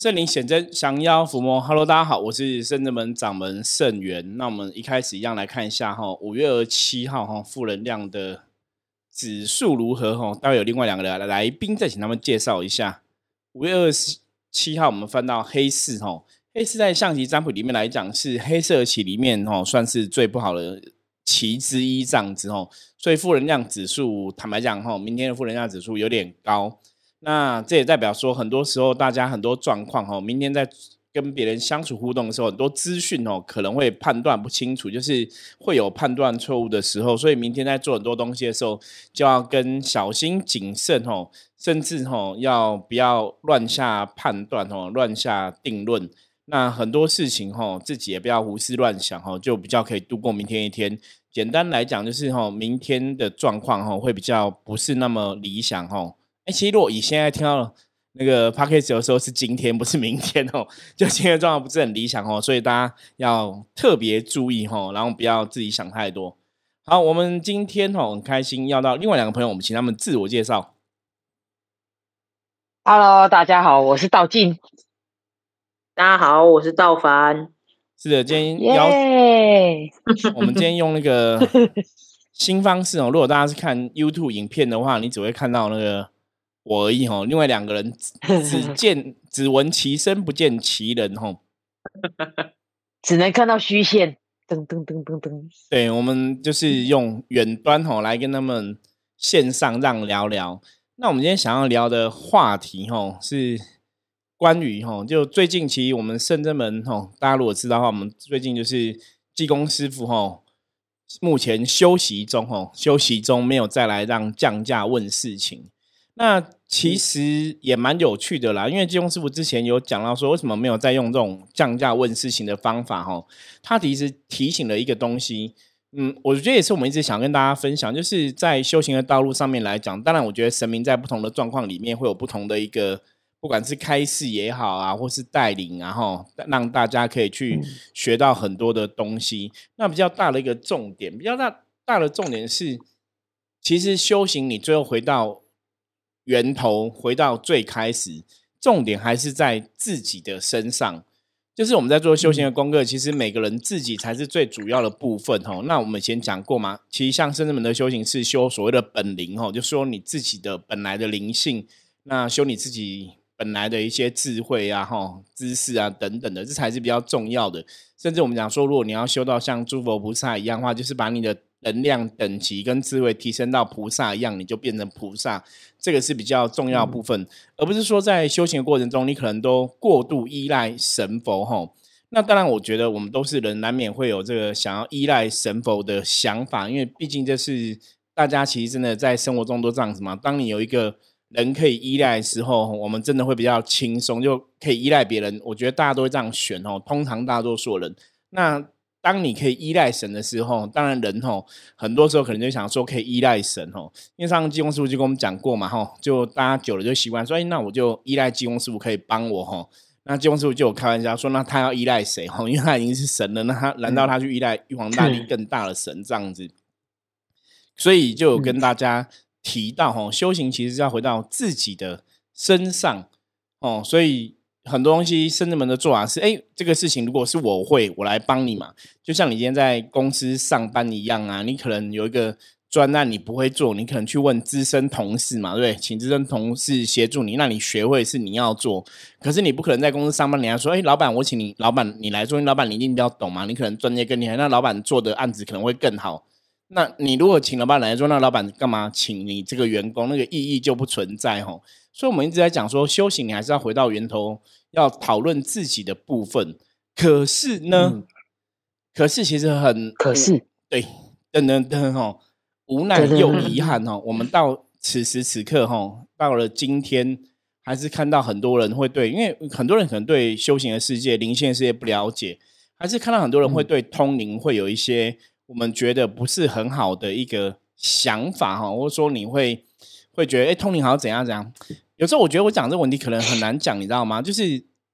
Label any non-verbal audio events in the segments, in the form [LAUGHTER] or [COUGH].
圣灵显真，降妖伏魔。Hello，大家好，我是圣真门掌门圣元。那我们一开始一样来看一下哈，五月二十七号哈，负能量的指数如何哈？待会有另外两个来来宾再请他们介绍一下。五月二十七号，我们翻到黑四哈，黑四在象棋占卜里面来讲是黑色棋里面哈，算是最不好的棋之一这样子哈。所以负能量指数，坦白讲哈，明天的负能量指数有点高。那这也代表说，很多时候大家很多状况哦，明天在跟别人相处互动的时候，很多资讯哦可能会判断不清楚，就是会有判断错误的时候，所以明天在做很多东西的时候，就要跟小心谨慎哦，甚至哦要不要乱下判断哦，乱下定论。那很多事情哦，自己也不要胡思乱想哦，就比较可以度过明天一天。简单来讲，就是哦，明天的状况哦会比较不是那么理想哦。哎，其实如果以现在听到那个 p a c k a g e 有时候是今天，不是明天哦，就今天状况不是很理想哦，所以大家要特别注意哦，然后不要自己想太多。好，我们今天哦很开心要到另外两个朋友，我们请他们自我介绍。Hello，大家好，我是道静。大家好，我是道凡。是的，今天邀 [LAUGHS] 我们今天用那个 [LAUGHS] 新方式哦，如果大家是看 YouTube 影片的话，你只会看到那个。我而已哈，另外两个人只 [LAUGHS] 见只闻其声，不见其人哈，[LAUGHS] 只能看到虚线，噔噔噔噔噔。对，我们就是用远端哈来跟他们线上让聊聊。那我们今天想要聊的话题哈是关于哈，就最近其实我们圣真门哈，大家如果知道的话，我们最近就是济公师傅哈，目前休息中吼，休息中没有再来让降价问事情。那其实也蛮有趣的啦，因为金庸师傅之前有讲到说，为什么没有再用这种降价问事情的方法？哈，他其实提醒了一个东西，嗯，我觉得也是我们一直想跟大家分享，就是在修行的道路上面来讲，当然我觉得神明在不同的状况里面会有不同的一个，不管是开示也好啊，或是带领，然后让大家可以去学到很多的东西。那比较大的一个重点，比较大大的重点是，其实修行你最后回到。源头回到最开始，重点还是在自己的身上。就是我们在做修行的功课，其实每个人自己才是最主要的部分哦。那我们以前讲过嘛，其实像圣人们的修行是修所谓的本灵哦，就说你自己的本来的灵性，那修你自己本来的一些智慧啊、哈知识啊等等的，这才是比较重要的。甚至我们讲说，如果你要修到像诸佛菩萨一样的话，就是把你的能量等级跟智慧提升到菩萨一样，你就变成菩萨，这个是比较重要部分，而不是说在修行的过程中，你可能都过度依赖神佛吼。那当然，我觉得我们都是人，难免会有这个想要依赖神佛的想法，因为毕竟这是大家其实真的在生活中都这样子嘛。当你有一个人可以依赖的时候，我们真的会比较轻松，就可以依赖别人。我觉得大家都会这样选哦，通常大多数人那。当你可以依赖神的时候，当然人吼很多时候可能就想说可以依赖神吼，因为上济公师傅就跟我们讲过嘛吼，就大家久了就习惯说，哎，那我就依赖济公师傅可以帮我吼。那济公师傅就有开玩笑说，那他要依赖谁吼？[LAUGHS] 因为他已经是神了，那他难道他去依赖玉皇大帝更大的神这样子？所以就有跟大家提到吼，修行其实是要回到自己的身上哦，所以。很多东西，深圳门的做法是：哎，这个事情如果是我会，我来帮你嘛。就像你今天在公司上班一样啊，你可能有一个专案你不会做，你可能去问资深同事嘛，对不对？请资深同事协助你，那你学会是你要做。可是你不可能在公司上班，你还说：哎，老板，我请你，老板你来做，老板你一定比较懂嘛。你可能专业更厉害，那老板做的案子可能会更好。那你如果请老板来做，那老板干嘛请你这个员工？那个意义就不存在吼。所以我们一直在讲说，修行你还是要回到源头。要讨论自己的部分，可是呢，可是其实很，可是对，等等等哈，无奈又遗憾哈。我们到此时此刻哈，到了今天，还是看到很多人会对，因为很多人可能对修行的世界、灵性世界不了解，还是看到很多人会对通灵会有一些我们觉得不是很好的一个想法哈，或者说你会会觉得，哎，通灵好像怎样怎样。有时候我觉得我讲这个问题可能很难讲，你知道吗？[LAUGHS] 就是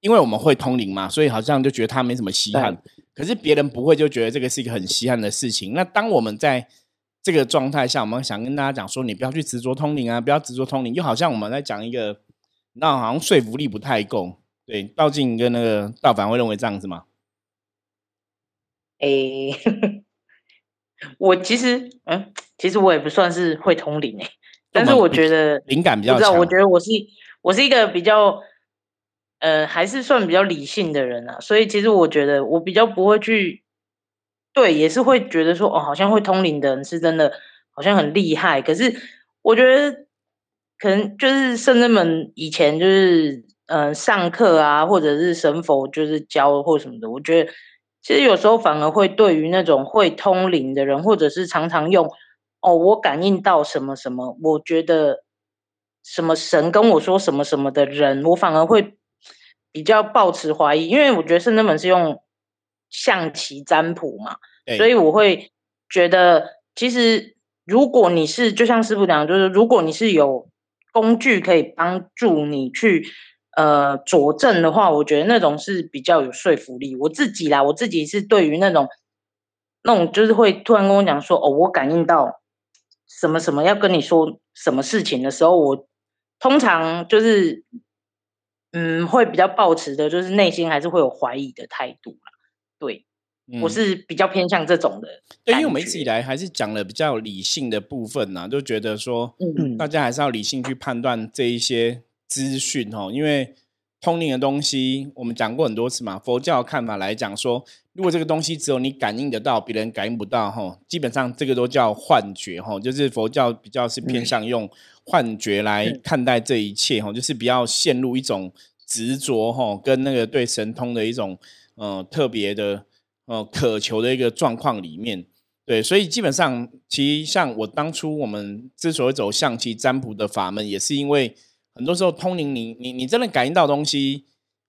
因为我们会通灵嘛，所以好像就觉得它没什么稀罕。可是别人不会，就觉得这个是一个很稀罕的事情。那当我们在这个状态下，我们想跟大家讲说，你不要去执着通灵啊，不要执着通灵，就好像我们在讲一个，那好像说服力不太够。对，道静跟那个道凡会认为这样子吗？诶，[LAUGHS] 我其实，嗯，其实我也不算是会通灵诶，但是我觉得灵感比较强。我觉得我是我是一个比较，呃，还是算比较理性的人啊，所以其实我觉得我比较不会去，对，也是会觉得说，哦，好像会通灵的人是真的，好像很厉害。可是我觉得，可能就是圣人们以前就是，嗯、上课啊，或者是神佛就是教或什么的，我觉得其实有时候反而会对于那种会通灵的人，或者是常常用哦，我感应到什么什么，我觉得什么神跟我说什么什么的人，我反而会比较抱持怀疑，因为我觉得圣真门是用象棋占卜嘛，对所以我会觉得，其实如果你是就像师傅讲，就是如果你是有工具可以帮助你去呃佐证的话，我觉得那种是比较有说服力。我自己啦，我自己是对于那种那种就是会突然跟我讲说，哦，我感应到什么什么要跟你说什么事情的时候，我通常就是嗯会比较抱持的，就是内心还是会有怀疑的态度啦。对，我嗯是比较偏向这种的对，因感为我们一直以觉来还是讲了比较理性的部分呐、就觉得说，嗯大家还是要理性去判断这一些资讯哦，因为通灵的东西，我们讲过很多次嘛。佛教看法来讲说，如果这个东西只有你感应得到，别人感应不到，哈，基本上这个都叫幻觉，哈，就是佛教比较是偏向用幻觉来看待这一切，哈，就是不要陷入一种执着，哈，跟那个对神通的一种呃特别的呃渴求的一个状况里面。对，所以基本上，其实像我当初我们之所以走象棋占卜的法门，也是因为很多时候通灵你，你你真的感应到东西，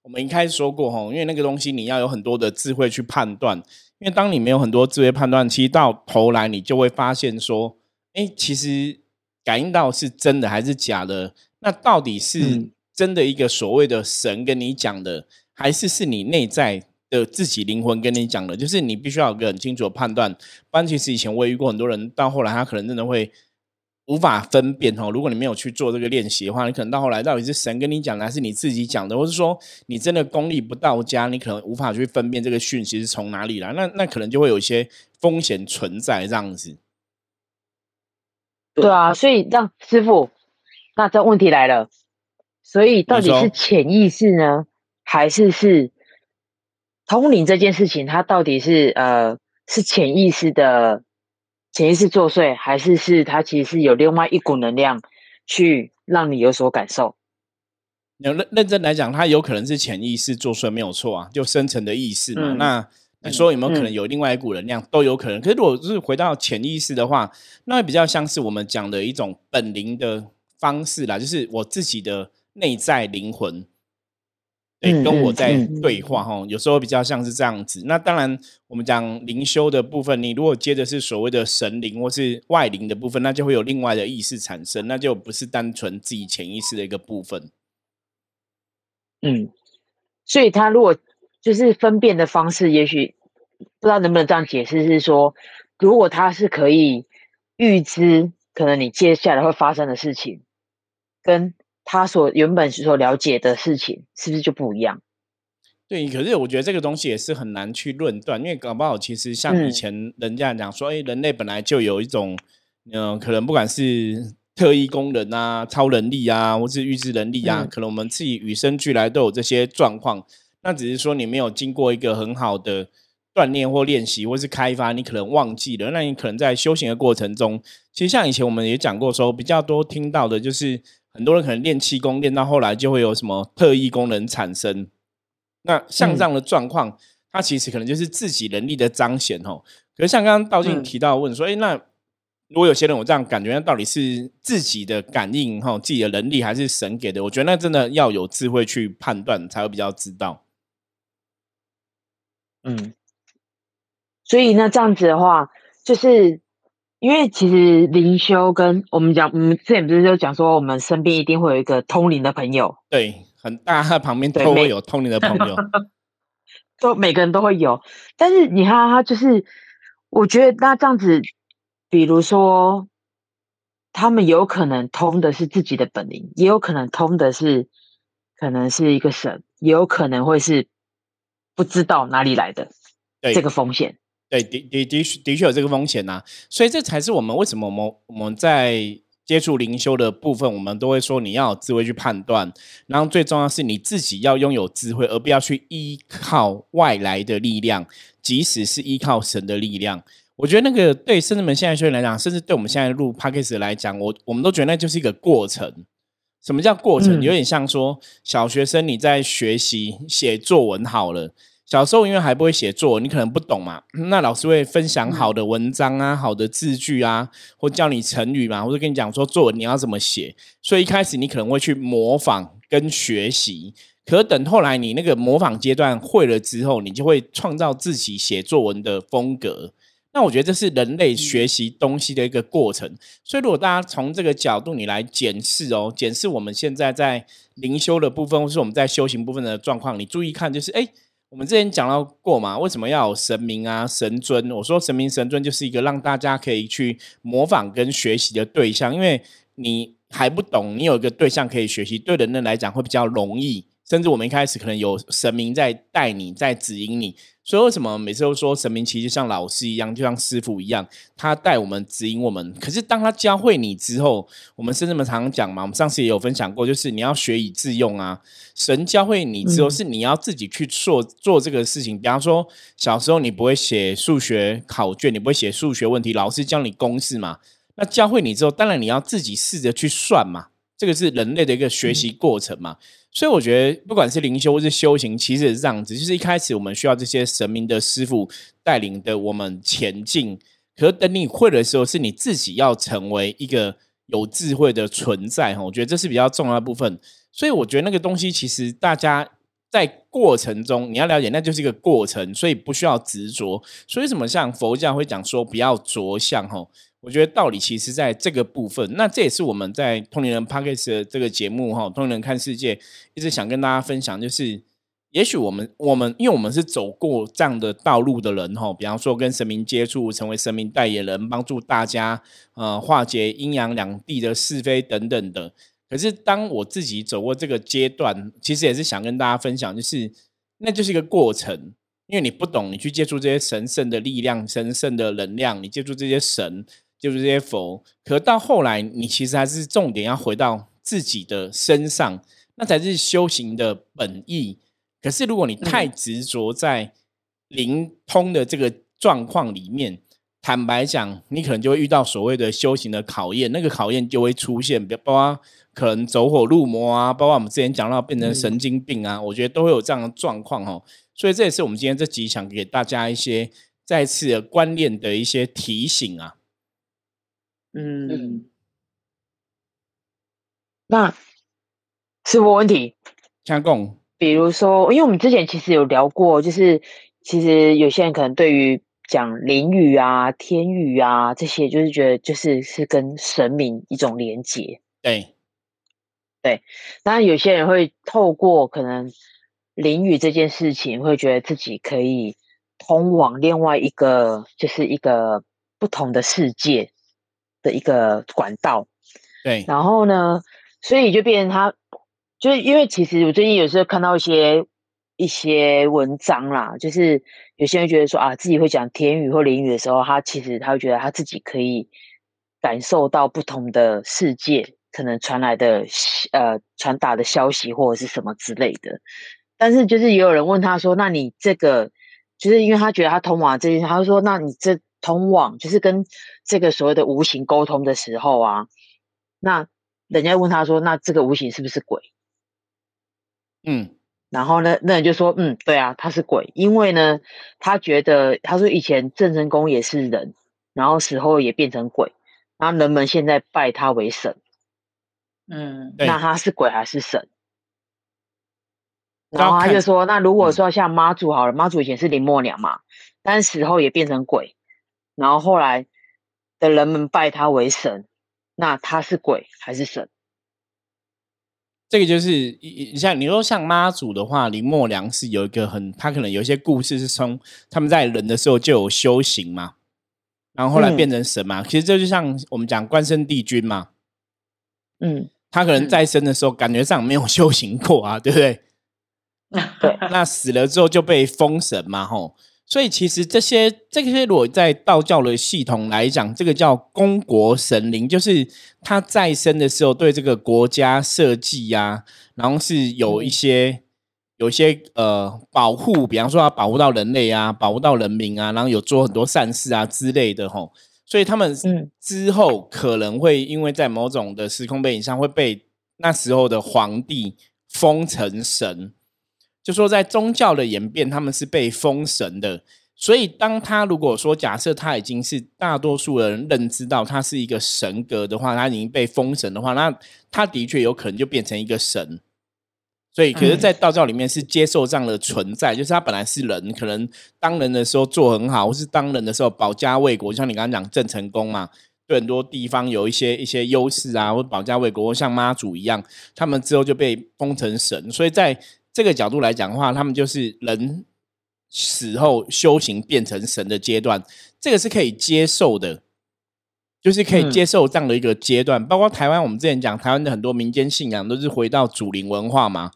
我们一开始说过哈，因为那个东西你要有很多的智慧去判断，因为当你没有很多智慧判断，其实到头来你就会发现说，哎，其实感应到是真的还是假的？那到底是嗯真的一个所谓的神跟你讲的，还是是你内在的自己灵魂跟你讲的？就是你必须要有个很清楚的判断。不然，其实以前我也遇过很多人，到后来他可能真的会无法分辨哦。如果你没有去做这个练习的话，你可能到后来到底是神跟你讲的，还是你自己讲的，或是说你真的功力不到家，你可能无法去分辨这个讯息是从哪里来。那那可能就会有一些风险存在这样子。对啊，所以让师傅，那这问题来了，所以到底是潜意识呢，还是是通灵这件事情，它到底是呃是潜意识的潜意识作祟，还是是它其实是有另外一股能量去让你有所感受？有认认真来讲，它有可能是潜意识作祟，没有错啊，就深层的意识嘛。嗯那你说有没有可能嗯有另外一股能量？都有可能。可是如果是回到潜意识的话，那会比较像是我们讲的一种本灵的方式啦，就是我自己的内在灵魂，对，跟我在嗯对话哈。有时候比较像是这样子。那当然，我们讲灵修的部分，你如果接的是所谓的神灵或是外灵的部分，那就会有另外的意识产生，那就不是单纯自己潜意识的一个部分。嗯，所以他如果就是分辨的方式，也许不知道能不能这样解释，是说，如果他是可以预知可能你接下来会发生的事情，跟他所原本所了解的事情，是不是就不一样？对，可是我觉得这个东西也是很难去论断，因为搞不好其实像以嗯前人家讲说，哎、人类本来就有一种，嗯、可能不管是特异功能啊、超能力啊，或是预知能力啊，嗯可能我们自己与生俱来都有这些状况，那只是说你没有经过一个很好的锻炼或练习，或是开发，你可能忘记了。那你可能在修行的过程中，其实像以前我们也讲过说，比较多听到的就是很多人可能练气功练到后来就会有什么特异功能产生。那像这样的状况，它其实可能就是自己能力的彰显哦。可是像刚刚道静嗯提到问说，哎、那如果有些人我这样感觉，那到底是自己的感应哈，自己的能力还是神给的？我觉得那真的要有智慧去判断，才会比较知道。嗯，所以那这样子的话，就是因为其实灵修跟我们讲，我们之前不是就讲说，我们身边一定会有一个通灵的朋友，对，很大他 [LAUGHS] 旁边都会有通灵的朋友。[LAUGHS] 都每个人都会有。但是你看他就是，我觉得那这样子，比如说，他们有可能通的是自己的本领，也有可能通的是可能是一个神，也有可能会是不知道哪里来的这个风险。对，的的的确的确有这个风险呐，所以这才是我们为什么我们我们在接触灵修的部分，我们都会说你要有智慧去判断，然后最重要是你自己要拥有智慧，而不要去依靠外来的力量，即使是依靠神的力量。我觉得那个对圣人们现在学员来讲，甚至对我们现在录 p a c k a g e 来讲，我我们都觉得那就是一个过程。什么叫过程？有点像说小学生你在学习写作文好了。小时候因为还不会写作，你可能不懂嘛，那老师会分享好的文章啊、好的字句啊，或教你成语嘛，或者跟你讲说作文你要怎么写。所以一开始你可能会去模仿跟学习，可等后来你那个模仿阶段会了之后，你就会创造自己写作文的风格。那我觉得这是人类学习东西的一个过程。所以如果大家从这个角度你来检视哦，检视我们现在在灵修的部分，或是我们在修行部分的状况，你注意看，就是哎。我们之前讲到过嘛，为什么要有神明啊、神尊？我说神明、神尊就是一个让大家可以去模仿跟学习的对象，因为你还不懂，你有一个对象可以学习，对人类来讲会比较容易。甚至我们一开始可能有神明在带你，在指引你。所以为什么每次都说神明其实像老师一样，就像师傅一样，他带我们指引我们。可是当他教会你之后，我们甚至们常常讲嘛，我们上次也有分享过，就是你要学以致用啊。神教会你之后，是你要自己去做做这个事情。比方说，小时候你不会写数学考卷，你不会写数学问题，老师教你公式嘛。那教会你之后，当然你要自己试着去算嘛。这个是人类的一个学习过程嘛。所以我觉得，不管是灵修或是修行，其实也是这样子。就是一开始我们需要这些神明的师傅带领的我们前进。可是等你会的时候，是你自己要成为一个有智慧的存在哈。我觉得这是比较重要的部分。所以我觉得那个东西，其实大家在过程中你要了解，那就是一个过程，所以不需要执着。所以什么像佛教会讲说不要着相哈。我觉得道理其实在这个部分，那这也是我们在通灵人 p a c k e s 的这个节目哈，通灵人看世界一直想跟大家分享，就是也许我们我们因为我们是走过这样的道路的人哈，比方说跟神明接触，成为神明代言人，帮助大家呃化解阴阳两地的是非等等的。可是当我自己走过这个阶段，其实也是想跟大家分享，就是那就是一个过程，因为你不懂，你去接触这些神圣的力量、神圣的能量，你接触这些神。就是这些佛，可到后来，你其实还是重点要回到自己的身上，那才是修行的本意。可是如果你太执着在灵通的这个状况里面，坦白讲，你可能就会遇到所谓的修行的考验，那个考验就会出现，包括可能走火入魔啊，包括我们之前讲到变成神经病啊，我觉得都会有这样的状况哦。所以这也是我们今天这集想给大家一些再次的观念的一些提醒啊。嗯，那是否问题？加共，比如说，因为我们之前其实有聊过，就是其实有些人可能对于讲灵语啊、天语啊这些，就是觉得就是是跟神明一种连接。对，对。当然，有些人会透过可能灵语这件事情，会觉得自己可以通往另外一个，就是一个不同的世界。的一个管道，对，然后呢，所以就变成他，就是因为其实我最近有时候看到一些一些文章啦，就是有些人觉得说啊，自己会讲天语或灵语的时候，他其实他会觉得他自己可以感受到不同的世界可能传来的呃传达的消息或者是什么之类的，但是就是也有人问他说，那你这个就是因为他觉得他通往这件事，他说，那你这。通往就是跟这个所谓的无形沟通的时候啊，那人家问他说：“那这个无形是不是鬼？”嗯，然后呢，那人就说：“嗯，对啊，他是鬼，因为呢，他觉得他说以前郑成功也是人，然后死后也变成鬼，然后人们现在拜他为神。嗯，那他是鬼还是神？然后他就说：那如果说像妈祖好了，妈祖以前是林默娘嘛，但死后也变成鬼。”然后后来的人们拜他为神，那他是鬼还是神？这个就是你像你说像妈祖的话，林默娘是有一个很，他可能有一些故事是从他们在人的时候就有修行嘛，然后后来变成神嘛。其实这就像我们讲关圣帝君嘛，嗯，他可能在生的时候感觉上没有 [LAUGHS] 修行过啊，对不对？对，那死了之后就被封神嘛，吼。所以其实这些这些，如果在道教的系统来讲，这个叫公国神灵，就是他再生的时候对这个国家设计呀，然后是有一些有一些呃保护，比方说要保护到人类啊，保护到人民啊，然后有做很多善事啊之类的吼。所以他们之后可能会因为在某种的时空背景上会被那时候的皇帝封成神。就说在宗教的演变，他们是被封神的，所以当他如果说假设他已经是大多数人认知到他是一个神格的话，他已经被封神的话，那他的确有可能就变成一个神。所以，可是，在道教里面是接受这样的存在，就是他本来是人，可能当人的时候做很好，或是当人的时候保家卫国，像你刚刚讲郑成功嘛，对很多地方有一些一些优势啊，或保家卫国，像妈祖一样，他们之后就被封成神，所以在。这个角度来讲的话，他们就是人死后修行变成神的阶段，这个是可以接受的，就是可以接受这样的一个阶段。包括台湾，我们之前讲台湾的很多民间信仰都是回到祖灵文化嘛。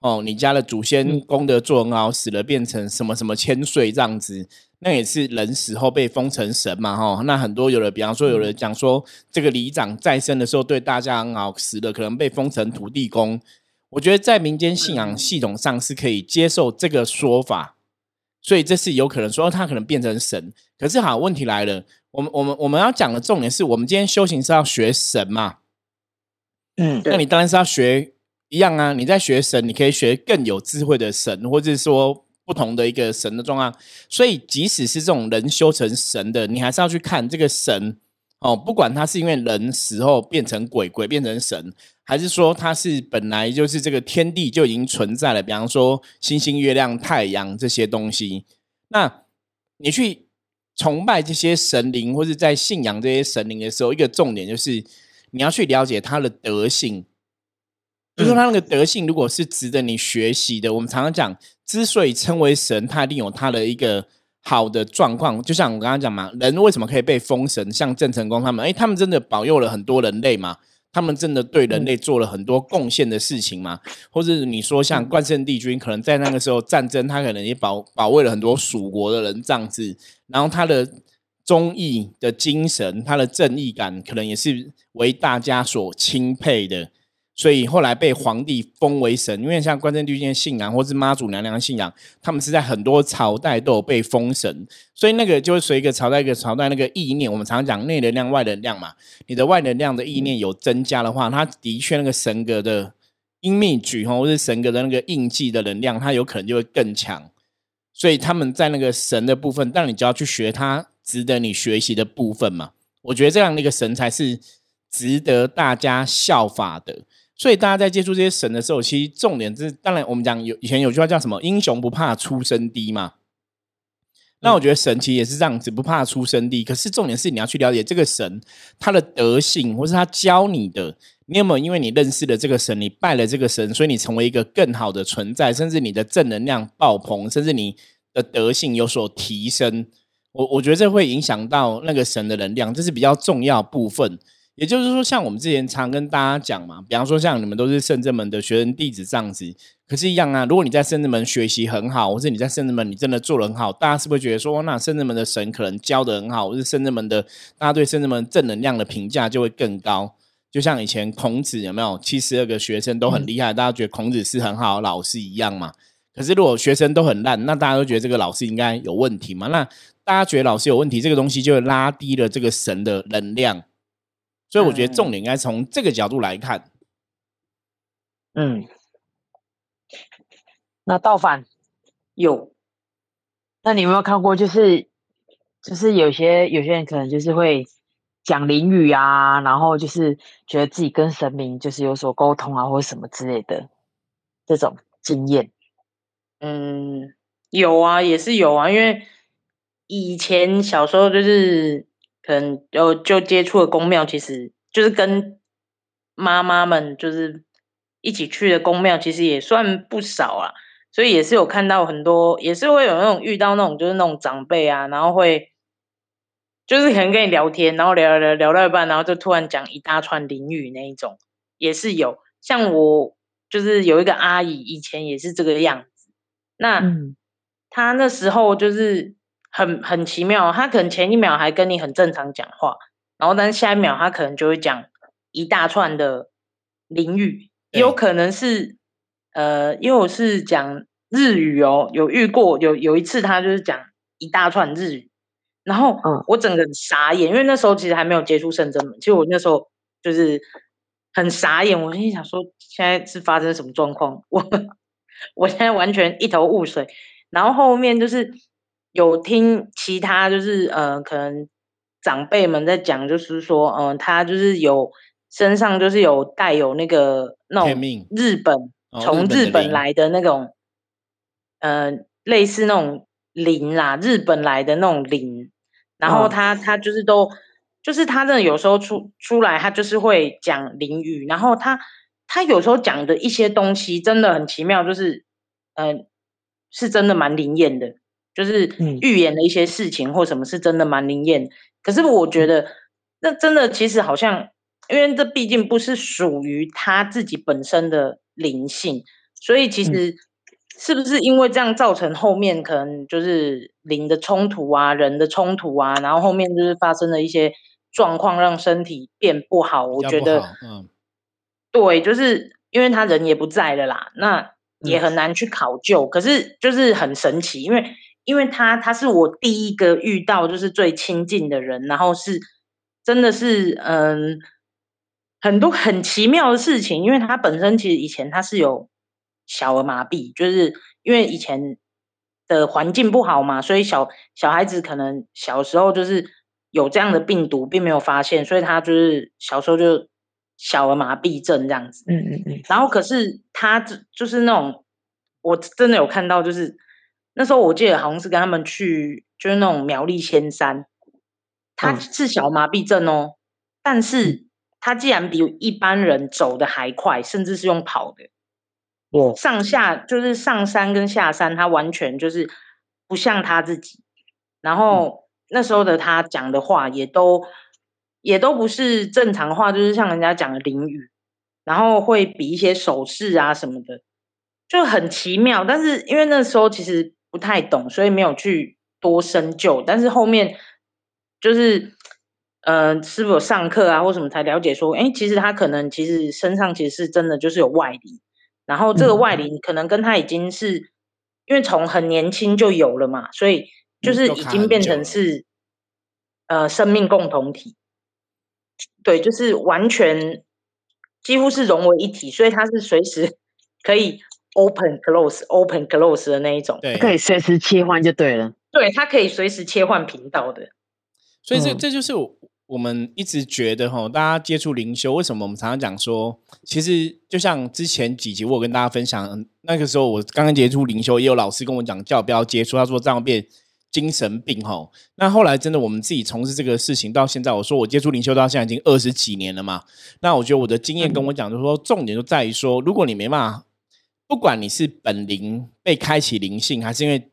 哦，你家的祖先功德做很好，死了变成什么什么千岁这样子，那也是人死后被封成神嘛。哈，那很多有的，比方说有人讲说，这个里长在生的时候对大家很好，死了可能被封成土地公。我觉得在民间信仰系统上是可以接受这个说法，所以这是有可能说他可能变成神。可是好，问题来了，我们我们我们要讲的重点是我们今天修行是要学神嘛？嗯，那你当然是要学一样啊。你在学神，你可以学更有智慧的神，或者是说不同的一个神的状况。所以即使是这种人修成神的，你还是要去看这个神哦，不管他是因为人死后变成鬼，鬼变成神。还是说它是本来就是这个天地就已经存在了，比方说星星、月亮、太阳这些东西。那你去崇拜这些神灵，或者在信仰这些神灵的时候，一个重点就是你要去了解他的德性。就说他那个德性，如果是值得你学习的，我们常常讲，之所以称为神，他一定有他的一个好的状况。就像我刚刚讲嘛，人为什么可以被封神？像郑成功他们，哎，他们真的保佑了很多人类嘛。他们真的对人类做了很多贡献的事情吗？或者你说像关圣帝君，可能在那个时候战争，他可能也保保卫了很多蜀国的人这样子，然后他的忠义的精神，他的正义感，可能也是为大家所钦佩的。所以后来被皇帝封为神，因为像关圣帝君信仰，或是妈祖娘娘信仰，他们是在很多朝代都有被封神，所以那个就是随一个朝代一个朝代那个意念，我们常常讲内能量外能量嘛，你的外能量的意念有增加的话，它的确那个神格的阴秘举哈，或是神格的那个印记的能量，它有可能就会更强。所以他们在那个神的部分，但你就要去学它值得你学习的部分嘛。我觉得这样的一个神才是值得大家效法的。所以大家在接触这些神的时候，其实重点是，当然我们讲有以前有句话叫什么“英雄不怕出身低”嘛。那我觉得神其实也是这样子，不怕出身低。可是重点是你要去了解这个神他的德性，或是他教你的，你有没有因为你认识了这个神，你拜了这个神，所以你成为一个更好的存在，甚至你的正能量爆棚，甚至你的德性有所提升。我我觉得这会影响到那个神的能量，这是比较重要部分。也就是说，像我们之前常跟大家讲嘛，比方说像你们都是圣正门的学生弟子这样子，可是，一样啊。如果你在圣正门学习很好，或是你在圣正门你真的做的很好，大家是不是觉得说，那圣正门的神可能教的很好，或是圣正门的大家对圣正门正能量的评价就会更高？就像以前孔子有没有七十二个学生都很厉害，大家觉得孔子是很好的老师一样嘛？可是如果学生都很烂，那大家都觉得这个老师应该有问题嘛？那大家觉得老师有问题，这个东西就会拉低了这个神的能量。所以我觉得重点应该从这个角度来看。嗯，那倒反有，那你有没有看过？就是就是有些有些人可能就是会讲淋雨啊，然后就是觉得自己跟神明就是有所沟通啊，或者什么之类的这种经验。嗯，有啊，也是有啊，因为以前小时候就是。可能就就接触的宫庙，其实就是跟妈妈们就是一起去的宫庙，其实也算不少啊。所以也是有看到很多，也是会有那种遇到那种就是那种长辈啊，然后会就是可能跟你聊天，然后聊聊聊到一半，然后就突然讲一大串淋雨那一种，也是有。像我就是有一个阿姨，以前也是这个样子。那嗯她那时候就是很很奇妙，他可能前一秒还跟你很正常讲话，然后但是下一秒他可能就会讲一大串的淋语，也有可能是呃，因为我是讲日语哦，有遇过有有一次他就是讲一大串日语，然后嗯我整个很傻眼，因为那时候其实还没有接触圣真门，其实我那时候就是很傻眼，我心里想说现在是发生什么状况？[LAUGHS] 我我现在完全一头雾水。然后后面就是有听其他就是呃可能长辈们在讲，就是说嗯、呃他就是有身上就是有带有那个那种日本哦从日本来的那种呃类似那种灵啦，日本来的那种灵，然后嗯他他就是都就是他真的有时候出出来，他就是会讲灵语，然后他他有时候讲的一些东西真的很奇妙，就是呃是真的蛮灵验的，就是嗯预言的一些事情或什么是真的蛮灵验。可是我觉得那真的其实好像，因为这毕竟不是属于他自己本身的灵性，所以其嗯实是不是因为这样造成后面可能就是灵的冲突啊、人的冲突啊，然后后面就是发生了一些状况，让身体变不好。我觉得好嗯，对，就是因为他人也不在了啦，那也嗯很难去考究。可是就是很神奇，因为因为他他是我第一个遇到就是最亲近的人，然后是真的是嗯很多很奇妙的事情，因为他本身其实以前他是有小儿麻痹，就是因为以前的环境不好嘛，所以小小孩子可能小时候就是有这样的病毒，并没有发现，所以他就是小时候就小儿麻痹症这样子。嗯嗯嗯然后可是他就就是那种，我真的有看到，就是那时候我记得好像是跟他们去，就是那种苗栗仙山，他嗯。是小麻痹症哦，但是他既然比一般人走的还快，甚至是用跑的，我上。下就是上山跟下山，他完全就是不像他自己。然后那时候的他讲的话也都也都不是正常话，就是像人家讲的淋雨，然后会比一些手势啊什么的，就很奇妙。但是因为那时候其实不太懂，所以没有去多深究。但是后面就是。呃，师傅有上课啊，或什么才了解说，哎，其实他可能其实身上其实是真的就是有外力，然后这个嗯外灵可能跟他已经是，因为从很年轻就有了嘛，所以就是已经变成是呃生命共同体，对，就是完全几乎是融为一体，所以他是随时 [LAUGHS] 可以 open close open close 的那一种，对，可以随时切换就对了。对，它可以随时切换频道的，所以这嗯。这就是我我们一直觉得哈，大家接触灵修，为什么我们常常讲说，其实就像之前几集我有跟大家分享，嗯那个时候我刚刚接触灵修，也有老师跟我讲叫我不要接触，他说这样变精神病哈。那后来真的我们自己从事这个事情到现在，我说我接触灵修到现在已经二十几年了嘛，那我觉得我的经验跟我讲，就是说重点就在于说，如果你没办法，不管你是本灵被开启灵性，还是因为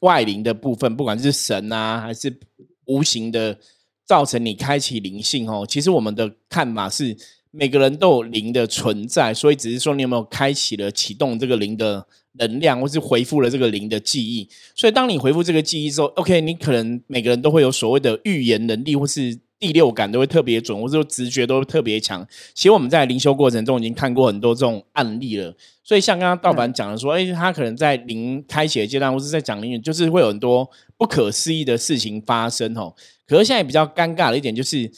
外灵的部分，不管是神啊，还是无形的造成你开启灵性哦，其实我们的看法是每个人都有灵的存在，所以只是说你有没有开启了启动这个灵的能量，或是回复了这个灵的记忆。所以当你回复这个记忆之后，OK，你可能每个人都会有所谓的预言能力，或是第六感都会特别准，或者说直觉都会特别强。其实我们在灵修过程中已经看过很多这种案例了。所以像刚刚道凡讲的说，哎、他可能在灵开启的阶段，或是在讲灵语，就是会有很多不可思议的事情发生哦。可是现在比较尴尬的一点就是，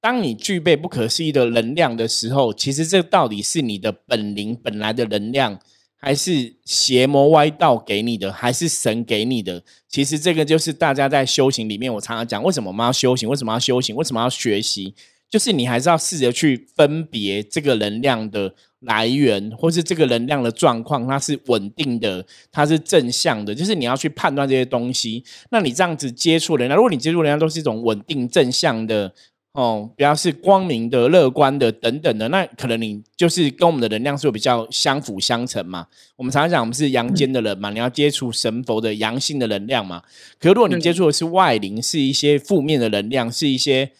当你具备不可思议的能量的时候，其实这到底是你的本灵本来的能量，还是邪魔歪道给你的，还是神给你的？其实这个就是大家在修行里面，我常常讲，为什么我们要修行？为什么要修行？为什么要学习？就是你还是要试着去分别这个能量的来源，或是这个能量的状况，它是稳定的，它是正向的，就是你要去判断这些东西。那你这样子接触人家，如果你接触人家都是一种稳定正向的。哦，比较是光明的、乐观的等等的，那可能你就是跟我们的能量是有比较相辅相成嘛。我们常常讲我们是阳间的人嘛，你要接触神佛的阳性的能量嘛。可如果你接触的是外灵，是一些负面的能量，是一些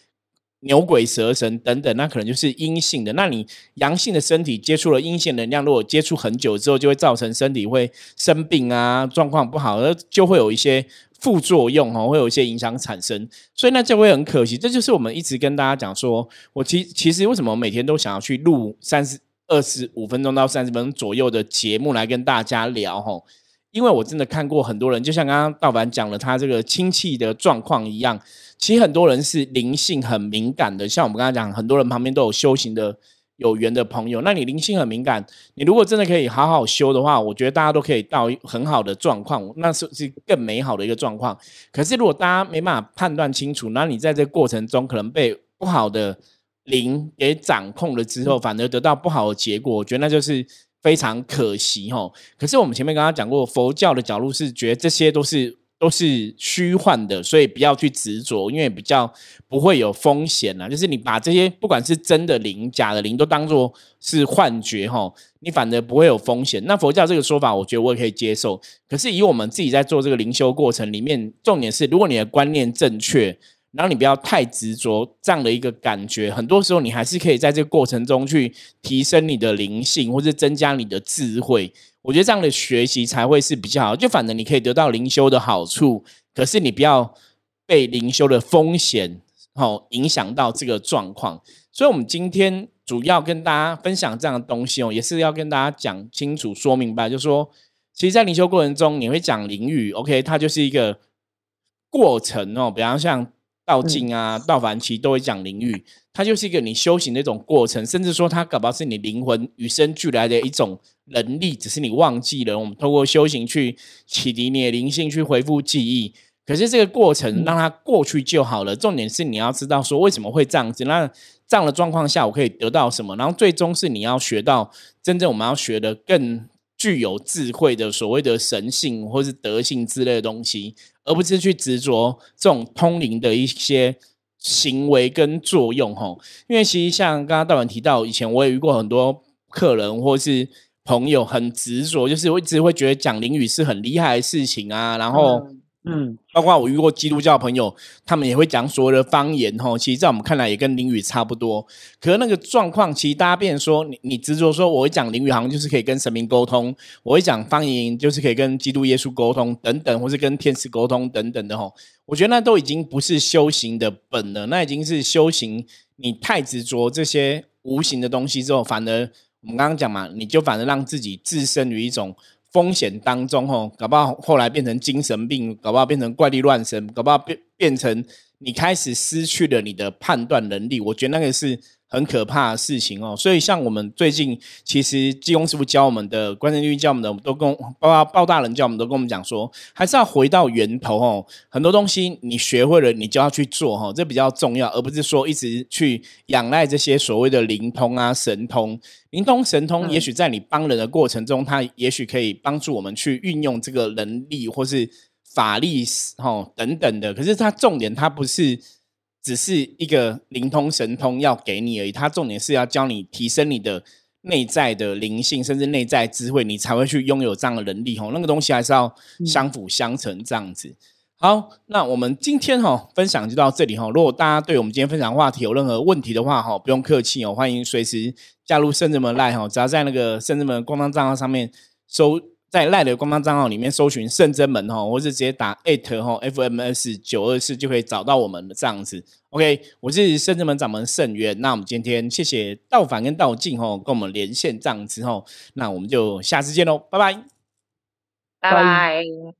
牛鬼蛇神等等，那可能就是阴性的。那你阳性的身体接触了阴性能量，如果接触很久之后，就会造成身体会生病啊，状况不好，而就会有一些副作用哦，会有一些影响产生。所以那就会很可惜。这就是我们一直跟大家讲说，我其其实为什么每天都想要去录三十二十五分钟到三十分钟左右的节目来跟大家聊吼。因为我真的看过很多人，就像刚刚道凡讲了他这个亲戚的状况一样，其实很多人是灵性很敏感的。像我们刚才讲，很多人旁边都有修行的有缘的朋友，那你灵性很敏感，你如果真的可以好好修的话，我觉得大家都可以到很好的状况，那是是更美好的一个状况。可是如果大家没办法判断清楚，那你在这个过程中可能被不好的灵给掌控了之后，反而得到不好的结果，我觉得那就是。非常可惜哈，可是我们前面刚刚讲过，佛教的角度是觉得这些都是都是虚幻的，所以不要去执着，因为比较不会有风险啊。就是你把这些不管是真的灵、假的灵都当做是幻觉哈，你反而不会有风险。那佛教这个说法，我觉得我也可以接受。可是以我们自己在做这个灵修过程里面，重点是如果你的观念正确。然后你不要太执着这样的一个感觉，很多时候你还是可以在这个过程中去提升你的灵性，或者增加你的智慧。我觉得这样的学习才会是比较好。就反正你可以得到灵修的好处，可是你不要被灵修的风险哦影响到这个状况。所以，我们今天主要跟大家分享这样的东西哦，也是要跟大家讲清楚、说明白，就是说，其实，在灵修过程中，你会讲灵语，OK，它就是一个过程哦，比方像。道静啊，道凡其都会讲灵域，它就是一个你修行的一种过程，甚至说它搞不好是你灵魂与生俱来的一种能力，只是你忘记了。我们通过修行去启迪你的灵性，去恢复记忆。可是这个过程让它过去就好了。重点是你要知道说为什么会这样子，那这样的状况下我可以得到什么？然后最终是你要学到真正我们要学的更具有智慧的所谓的神性或是德性之类的东西。而不是去执着这种通灵的一些行为跟作用，吼，因为其实像刚刚道长提到，以前我也遇过很多客人或是朋友，很执着，就是我一直会觉得讲灵语是很厉害的事情啊，然后。嗯包括我遇过基督教朋友，他们也会讲所有的方言吼。其实，在我们看来，也跟灵语差不多。可是那个状况，其实大家变说，你你执着说，我会讲灵语，好像就是可以跟神明沟通；我会讲方言，就是可以跟基督耶稣沟通等等，或是跟天使沟通等等的吼。我觉得那都已经不是修行的本了，那已经是修行。你太执着这些无形的东西之后，反而我们刚刚讲嘛，你就反而让自己置身于一种。风险当中，吼，搞不好后来变成精神病，搞不好变成怪力乱神，搞不好变变成你开始失去了你的判断能力。我觉得那个是。很可怕的事情哦，所以像我们最近，其实济公师傅教我们的，关键律教我们的，都跟包括包大人教我们都跟我们讲说，还是要回到源头哦。很多东西你学会了，你就要去做哈，这比较重要，而不是说一直去仰赖这些所谓的灵通啊、神通。灵通、神通，也许在你帮人的过程中，它也许可以帮助我们去运用这个能力或是法力哦等等的。可是它重点，它不是。只是一个灵通神通要给你而已，它重点是要教你提升你的内在的灵性，甚至内在智慧，你才会去拥有这样的能力。吼，那个东西还是要相辅相成这样子。好，那我们今天哈分享就到这里哈。如果大家对我们今天分享话题有任何问题的话哈，不用客气哦，欢迎随时加入圣智门赖哈，只要在那个圣智门官方账号上面搜。在赖的官方账号里面搜寻圣真门哈，或是直接打 at 哈 fms 九二四就可以找到我们的这样子。OK，我是深圳门掌门圣元。那我们今天谢谢道凡跟道静哦，跟我们连线这样之后，那我们就下次见喽，拜拜，拜拜。